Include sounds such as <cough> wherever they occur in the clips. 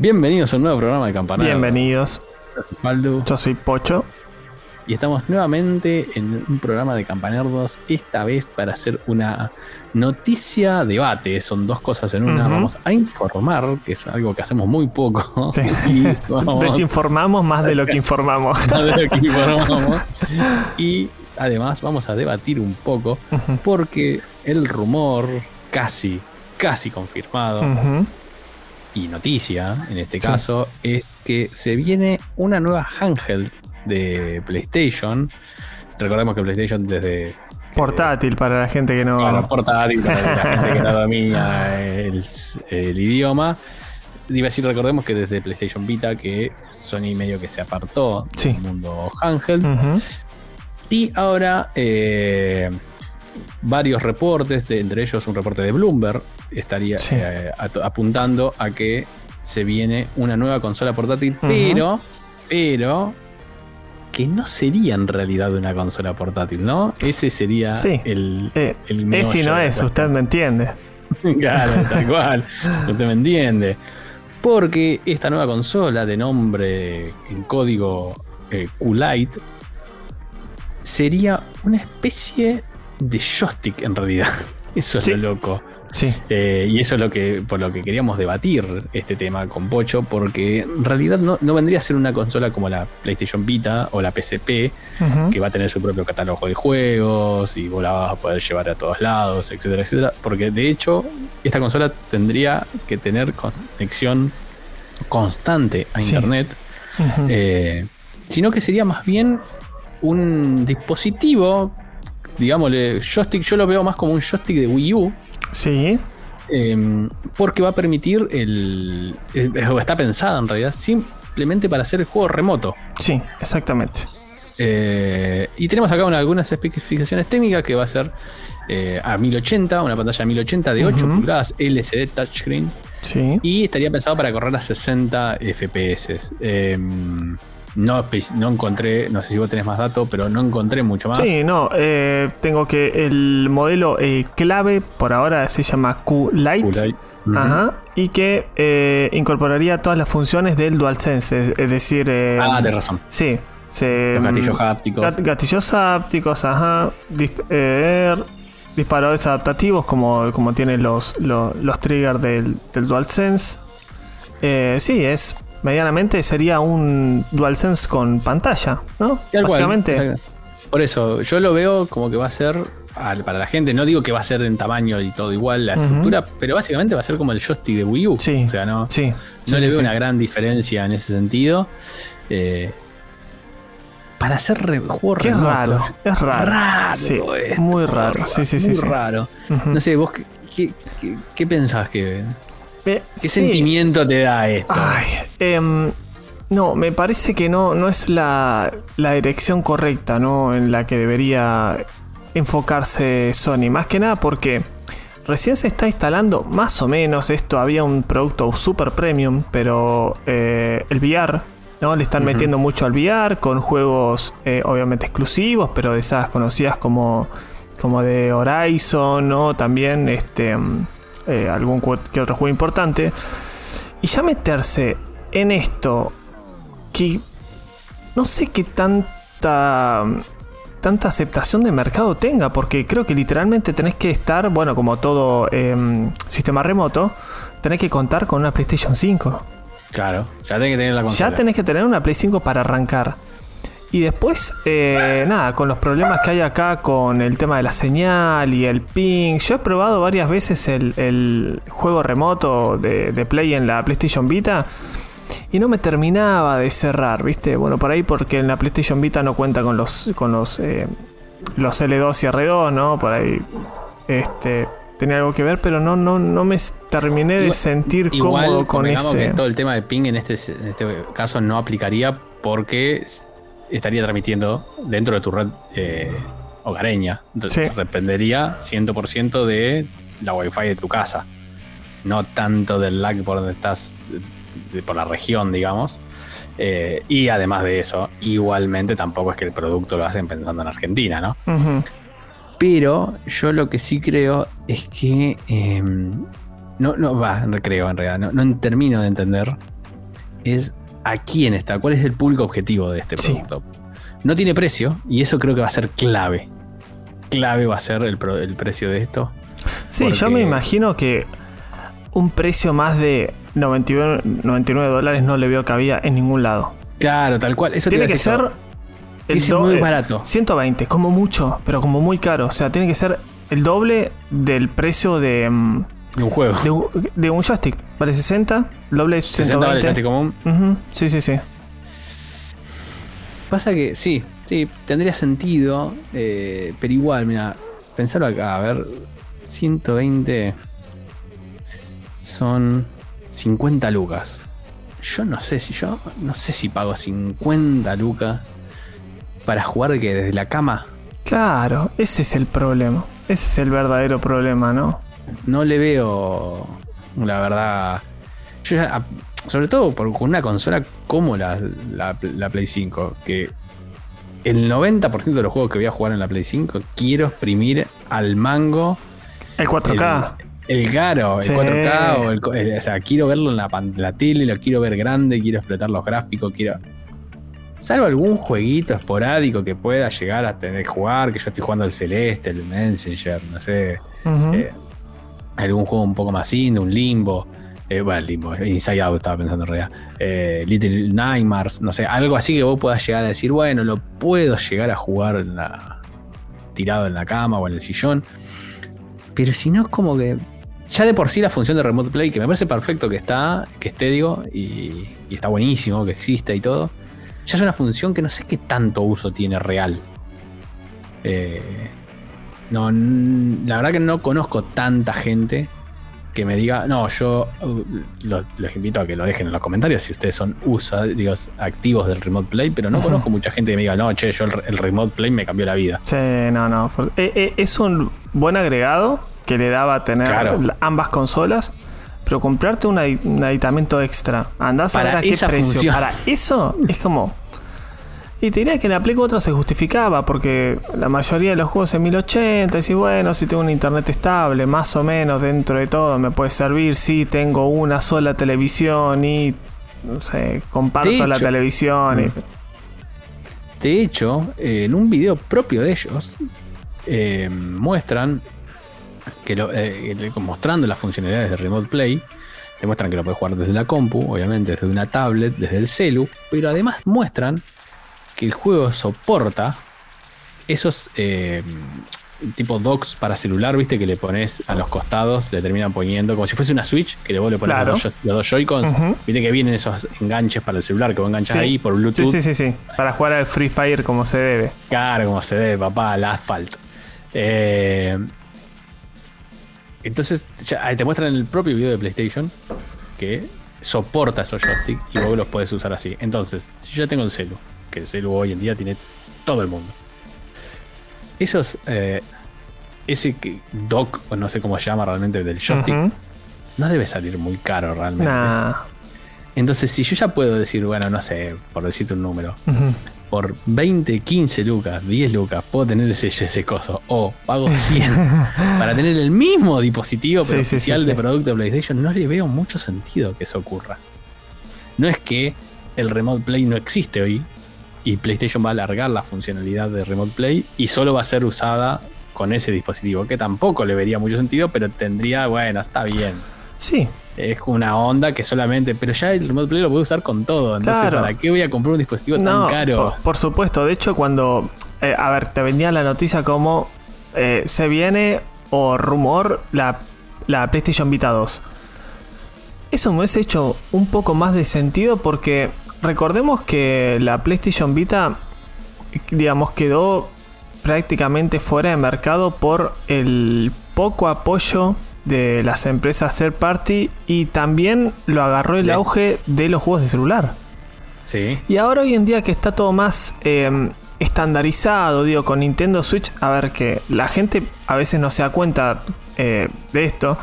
Bienvenidos a un nuevo programa de Campanario. Bienvenidos. Maldu. Yo soy Pocho. Y estamos nuevamente en un programa de Campanerdos, esta vez para hacer una noticia debate. Son dos cosas en una. Vamos a informar, que es algo que hacemos muy poco. Sí. <laughs> Y vamos Desinformamos más de lo que informamos. <laughs> a ver lo que informamos. <laughs> Y además vamos a debatir un poco, porque el rumor casi, casi confirmado. Y noticia en este Sí. caso es que se viene una nueva handheld de PlayStation. Recordemos que PlayStation desde Portátil para la gente que no. Claro, portátil para la gente que no <laughs> domina el, el idioma. Iba a decir, recordemos que desde PlayStation Vita que Sony medio que se apartó Sí. del mundo handheld. Y ahora eh, varios reportes, de- entre ellos un reporte de Bloomberg, estaría Sí. eh, apuntando a que se viene una nueva consola portátil, pero, pero que no sería en realidad una consola portátil, ¿no? Ese sería Sí. el, Eh, el es y no es, usted me entiende. <laughs> Claro, tal cual. Usted me entiende. Porque esta nueva consola de nombre en código eh, QLite sería una especie de joystick en realidad. <laughs> Eso es Sí. lo loco. Sí. Eh, y eso es lo que, por lo que queríamos debatir este tema con Pocho, porque en realidad no, no vendría a ser una consola como la PlayStation Vita o la PSP, que va a tener su propio catálogo de juegos y vos la vas a poder llevar a todos lados, etcétera, etcétera. Porque de hecho, esta consola tendría que tener conexión constante a Sí. internet, eh, sino que sería más bien un dispositivo, digámosle, joystick, yo lo veo más como un joystick de Wii U. Sí. eh, porque va a permitir el, está pensada en realidad simplemente para hacer el juego remoto. Sí, exactamente. Eh, y tenemos acá una- algunas especificaciones técnicas que va a ser eh, a 1080, una pantalla 1080 de 8 Ujú. pulgadas LCD touchscreen Sí. y estaría pensado para correr a 60 FPS. No, espe- no encontré, no sé si vos tenés más datos, pero no encontré mucho más. Sí, no, eh, tengo que el modelo eh, clave por ahora se llama Q-Lite. Ajá, y que eh, incorporaría todas las funciones del DualSense, es, es decir, Ah, tenés razón. sí, se, Los gatillos hápticos. gat- gatillos hápticos, ajá, dis- disparadores adaptativos como, como tienen los, los, los triggers del, del DualSense. Eh, sí, es medianamente sería un DualSense con pantalla, ¿no? Tal Básicamente. Por eso, yo lo veo como que va a ser para la gente. No digo que va a ser en tamaño y todo igual la estructura, pero básicamente va a ser como el joystick de Wii U. Sí. O sea, no, Sí. no sí, le veo una gran diferencia en ese sentido. Eh, para hacer juegos Qué remotos. raro, es raro. Raro Sí, todo esto, muy raro. Sí, sí, sí, muy sí. raro. Ujú. No sé, vos qué, qué, qué- qué pensás que. ¿Qué sí. sentimiento te da esto? Ay, em, no, me parece que no, no es la, la dirección correcta, ¿no? En la que debería enfocarse Sony. Más que nada porque recién se está instalando más o menos esto. Había un producto super premium, pero eh, el VR, ¿no? Le están metiendo mucho al VR con juegos eh, obviamente exclusivos, pero de esas conocidas como, como de Horizon, ¿no? También este, mm, eh, algún que otro juego importante. Y ya meterse en esto que no sé qué tanta tanta aceptación de mercado tenga, porque creo que literalmente tenés que estar, bueno, como todo em, sistema remoto, tenés que contar con una PlayStation 5. Claro, ya tenés que tener la consola. Ya tenés que tener una Play 5 para arrancar. Y después, eh, nada, con los problemas que hay acá con el tema de la señal y el ping. Yo he probado varias veces el, el juego remoto de, de Play en la PlayStation Vita. Y no me terminaba de cerrar, ¿viste? Bueno, por ahí porque en la PlayStation Vita no cuenta con los con los, eh, los L2 y R2, ¿no? Por ahí este, tenía algo que ver, pero no, no, no me terminé de Igual- sentir Igual, cómodo con ese. que todo el tema de ping en este, en este caso no aplicaría porque estaría transmitiendo dentro de tu red eh, hogareña. Entonces Sí. dependería 100% de la wifi de tu casa. No tanto del lag por donde estás, por la región, digamos. Eh, y además de eso, igualmente tampoco es que el producto lo hacen pensando en Argentina, ¿no? Pero yo lo que sí creo es que. eh, no, no va, creo en realidad. No, no termino de entender es a quién está, cuál es el público objetivo de este Sí. producto. No tiene precio y eso creo que va a ser clave. Clave va a ser el, pro- el precio de esto. Sí, yo me imagino que un precio más de 99, 99 dólares no le veo cabida en ningún lado. Claro, tal cual. Eso tiene que ser. que ser muy barato. 120, como mucho, pero como muy caro. O sea, tiene que ser el doble del precio de, mm, de un juego. de, un- de un joystick. Vale 60, el doble de 60 dólares 120. joystick común. Sí, sí, sí. Pasa que sí, sí, tendría sentido, eh, pero igual, mira, pensarlo acá, a ver, 120 son 50 lucas. Yo no sé si yo, no sé si pago 50 lucas para jugar que desde la cama. Claro, ese es el problema. Ese es el verdadero problema, ¿no? No le veo, la verdad, yo ya, sobre todo por, con una consola como la, la- la Play 5, que el 90% de los juegos que voy a jugar en la Play 5 quiero exprimir al mango El 4K. el, el caro, Sí. el 4K, o, el o sea, quiero verlo en la, la tele, lo quiero ver grande, quiero explotar los gráficos, quiero... Salvo algún jueguito esporádico que pueda llegar a tener que jugar, que yo estoy jugando el Celeste, el Messenger, no sé, eh, algún juego un poco más indie, un Limbo, eh, bueno, Limbo, Inside Out estaba pensando en realidad, eh, Little Nightmares, no sé, algo así que vos puedas llegar a decir, bueno, lo puedo llegar a jugar en la- tirado en la cama o en el sillón, pero si no es como que ya de por sí la función de Remote Play, que me parece perfecto que está, que esté, digo, y, y está buenísimo que exista y todo, ya es una función que no sé qué tanto uso tiene real. Eh, no, la verdad que no conozco tanta gente que me diga, no, yo uh, lo- los invito a que lo dejen en los comentarios si ustedes son usuarios activos del Remote Play, pero no conozco mucha gente que me diga, no, che, yo el, el Remote Play me cambió la vida. Sí, no, no. eh, eh, es un buen agregado que le daba a tener Claro. ambas consolas. Pero comprarte un, un aditamento extra, andás a Para ver a qué precio. función. Para eso es como. Y te diría que en la Play 4 se justificaba porque la mayoría de los juegos en 1080, y bueno, si tengo un internet estable, más o menos dentro de todo me puede servir. Si tengo una sola televisión y no sé, comparto la televisión. y- Mm. De hecho, eh, en un video propio de ellos, eh, muestran que lo- eh, mostrando las funcionalidades de Remote Play, te muestran que lo puedes jugar desde la compu, obviamente desde una tablet, desde el celu, pero además muestran que el juego soporta esos eh, tipo docks para celular, viste, que le pones a los costados, le terminan poniendo como si fuese una Switch, que vos le pones Claro. los, dos, los dos Joy-Cons, viste que vienen esos enganches para el celular que vos enganchas Sí. ahí por Bluetooth. Sí, sí, sí, sí. Para jugar al Free Fire como se debe. Claro, como se debe, papá, al asfalto. Eh, entonces, ya, te muestran en el propio video de PlayStation que soporta esos joysticks y vos los puedes usar así. Entonces, yo ya tengo el celu, que el celu hoy en día tiene todo el mundo. Esos, eh, ese dock, o no sé cómo se llama realmente, del joystick, no debe salir muy caro realmente. Nah. Entonces, si yo ya puedo decir, bueno, no sé, por decirte un número, por 20, 15 lucas, 10 lucas, puedo tener ese, ese coso. O pago 100 <laughs> para tener el mismo dispositivo pero Sí, sí, oficial sí, de producto de PlayStation. No le veo mucho sentido que eso ocurra. No es que el Remote Play no existe hoy y PlayStation va a alargar la funcionalidad de Remote Play y solo va a ser usada con ese dispositivo, que tampoco le vería mucho sentido, pero tendría, bueno, está bien. Sí, Es una onda que solamente, pero ya el Remote Play lo puedo usar con todo. Entonces, Claro. ¿para qué voy a comprar un dispositivo tan caro? Por, por supuesto. De hecho, cuando. eh, a ver, te vendía la noticia como. eh, se viene o rumor la, la PlayStation Vita 2. Eso me hubiese hecho un poco más de sentido porque recordemos que la PlayStation Vita, digamos, quedó prácticamente fuera de mercado por el poco apoyo de las empresas third party y también lo agarró el auge de los juegos de celular. Sí. Y ahora hoy en día que está todo más eh, estandarizado, digo, con Nintendo Switch, a ver que la gente a veces no se da cuenta eh, de esto,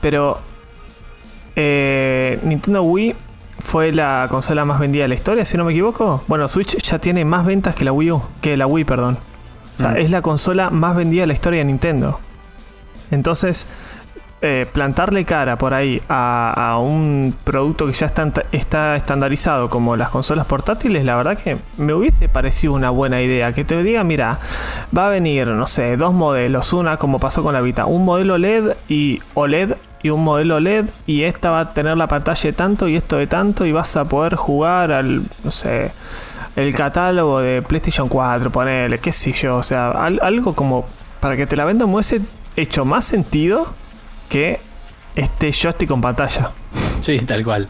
pero eh, Nintendo Wii fue la consola más vendida de la historia, si no me equivoco. Bueno, Switch ya tiene más ventas que la Wii U, que la Wii, perdón. O sea, Mm. es la consola más vendida de la historia de Nintendo. Entonces, eh, plantarle cara por ahí a, un producto que ya está, está, estandarizado como las consolas portátiles, la verdad que me hubiese parecido una buena idea. Que te diga, mira, va a venir, no sé, dos modelos, una como pasó con la Vita, un modelo LED y OLED y un modelo LED y esta va a tener la pantalla de tanto y esto de tanto y vas a poder jugar al, no sé, el catálogo de PlayStation 4, ponele, qué sé yo, o sea, algo como para que te la vendan hubiese hecho más sentido que este joystick con pantalla. <laughs> Sí, tal cual.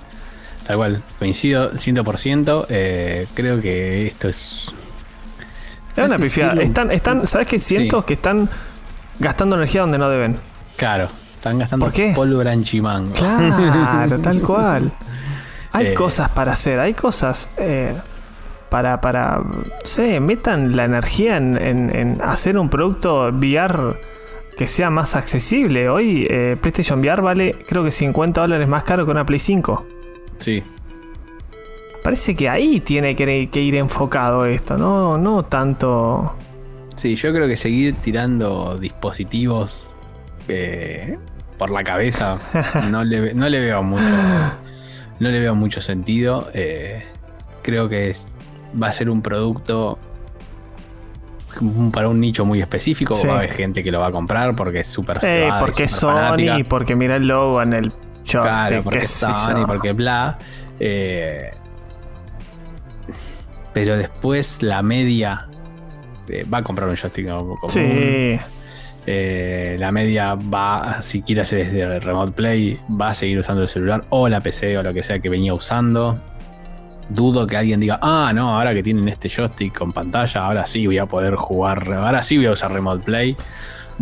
Tal cual. Coincido 100%. Eh, creo que esto es. Es una pifiada. Están, están, ¿Sabes qué siento? Que están gastando energía donde no deben. Claro. Están gastando ¿Por qué? pólvora en chimango. Claro, tal <laughs> cual. Hay eh. cosas para hacer, hay cosas eh, para, para, sé, metan la energía en, en hacer un producto VR que sea más accesible. Hoy eh, PlayStation VR vale creo que 50 dólares más caro que una Play 5. Sí. Parece que ahí tiene que, ir enfocado esto, no, no tanto... Sí, yo creo que seguir tirando dispositivos eh, por la cabeza no le, no le veo mucho no le veo mucho sentido. Eh, creo que va a ser un producto para un nicho muy específico. Va a haber gente que lo va a comprar porque es súper eh, Porque es Sony, porque mira el logo en el shop. Claro, porque es Sony, porque bla. Eh, pero después la media eh, va a comprar un joystick común. Sí. Eh, la media va, si quiere hacer desde Remote Play, va a seguir usando el celular o la PC o lo que sea que venía usando dudo que alguien diga, ah, no, ahora que tienen este joystick con pantalla, ahora sí voy a poder jugar, ahora sí voy a usar Remote Play.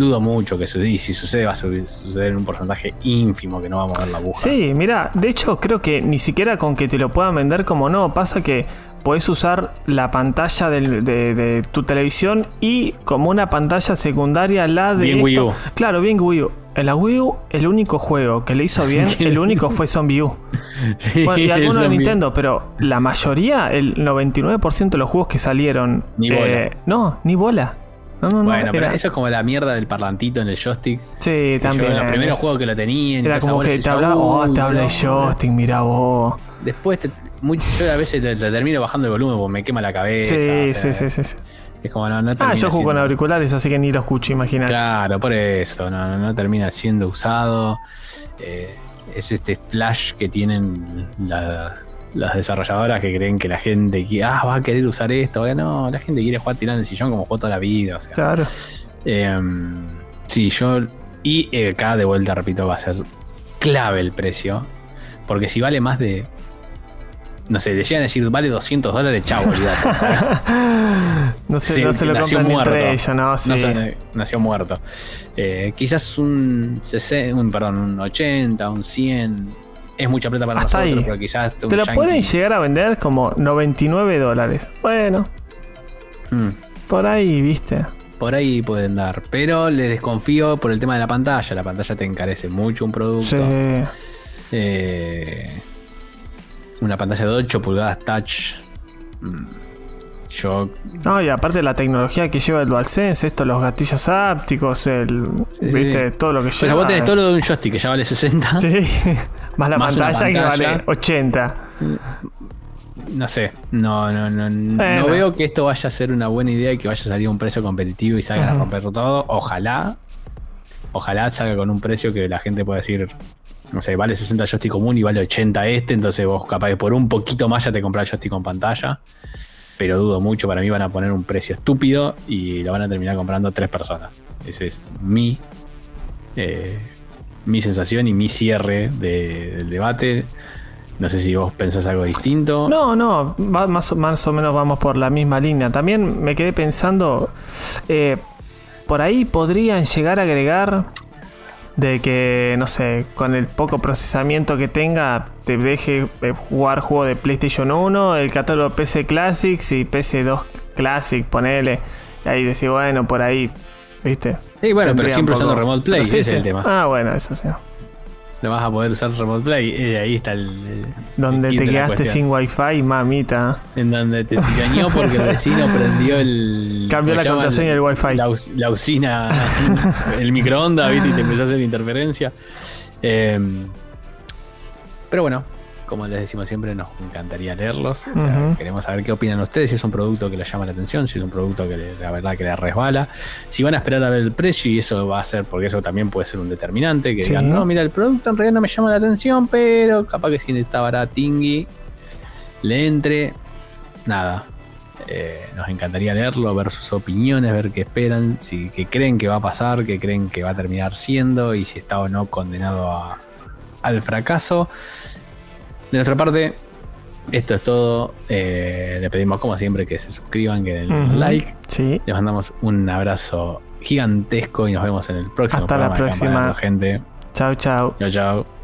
Dudo mucho que suceda, y si sucede va a suceder en un porcentaje ínfimo que no va a mover la aguja. Sí, mira, de hecho creo que ni siquiera con que te lo puedan vender como no, pasa que puedes usar la pantalla de, tu televisión y como una pantalla secundaria la de... Bien Wii U. Claro, bien Wii U. En la Wii U, el único juego que le hizo bien, <laughs> el único fue Zombie U. bueno, y algunos de Nintendo, pero la mayoría, el 99% de los juegos que salieron. Ni bola. Eh, no, ni bola. No, no, bueno, pero eso es como la mierda del parlantito en el joystick. Sí, también. En los primeros juegos que lo tenían. Era como que te hablaba, oh, te habla de joystick, mira vos. Después te, yo a veces te, termino bajando el volumen porque me quema la cabeza. Sí, sí, sí, sí, Es como no, no Ah, yo juego con auriculares, así que ni lo escucho, imagínate. Claro, por eso, no, no termina siendo usado. Eh, es este flash que tienen las desarrolladoras que creen que la gente ah, va a querer usar esto. No, la gente quiere jugar tirando en el sillón como jugó toda la vida. claro. Em, sí, yo. Y eh, acá de vuelta, repito, va a ser clave el precio. Porque si vale más de no sé, le llegan a decir, vale 200 dólares, chavo, <laughs> no, sé, no se lo nació muerto. Entre ellos, no, sí. nació muerto. Eh, quizás un, 60, un, perdón, un 80, un 100. Es mucha plata para nosotros, pero quizás. Te lo pueden llegar a vender como 99 dólares. Bueno. Hmm. Por ahí, viste. Por ahí pueden dar. Pero les desconfío por el tema de la pantalla. La pantalla te encarece mucho un producto. Sí. Eh, una pantalla de 8 pulgadas touch. Mm, yo. No, y aparte de la tecnología que lleva el DualSense, esto, los gatillos ápticos, el. ¿Viste? Todo lo que lleva. O sea, vos tenés todo lo de un joystick que ya vale 60. Sí. <laughs> Más la pantalla, que vale 80. No sé, no, no, no, no veo que esto vaya a ser una buena idea y que vaya a salir un precio competitivo y salga a romper todo. Ojalá, ojalá salga con un precio que la gente pueda decir, no sé, vale 60 joystick común y vale 80 este, entonces vos capaz de por un poquito más ya te compras joystick con pantalla. Pero dudo mucho, para mí van a poner un precio estúpido y lo van a terminar comprando tres personas. Ese es mi, eh, mi sensación y mi cierre del debate. No sé si vos pensás algo distinto. No, no, más, más o menos vamos por la misma línea. También me quedé pensando, eh, por ahí podrían llegar a agregar de que, no sé, con el poco procesamiento que tenga, te deje eh, jugar juego de PlayStation 1, el catálogo PC Classics y PC2 Classic, ponele. Y ahí decir, bueno, por ahí, ¿viste? Sí, bueno, pero siempre usando Remote Play, ese es el tema. Ah, bueno, eso sí. no vas a poder usar Remote Play. Eh, ahí está el. el- Donde el te quedaste sin wifi, mamita. En donde te engañó porque el vecino prendió el. Cambió ¿cómo la contraseña del wifi. La, la usina, <laughs> el microondas, ¿viste? Y te empezó a hacer interferencia. Eh, pero bueno, como les decimos siempre, nos encantaría leerlos. O sea, Ujú. Queremos saber qué opinan ustedes, si es un producto que les llama la atención, si es un producto que le- la verdad que les resbala. Si van a esperar a ver el precio, y eso va a ser, porque eso también puede ser un determinante, que Sí. digan, no, mira, el producto en realidad no me llama la atención, pero capaz que si está baratingui, le entre. Nada. Eh, nos encantaría leerlo, ver sus opiniones, ver qué esperan, si qué creen que va a pasar, qué creen que va a terminar siendo y si está o no condenado a- al fracaso. De nuestra parte, esto es todo. Eh, le pedimos como siempre que se suscriban, que den Ujú. like. Sí. Les mandamos un abrazo gigantesco y nos vemos en el próximo Hasta la programa de próxima. Campanario, gente. Chao, chao. Chao, chao.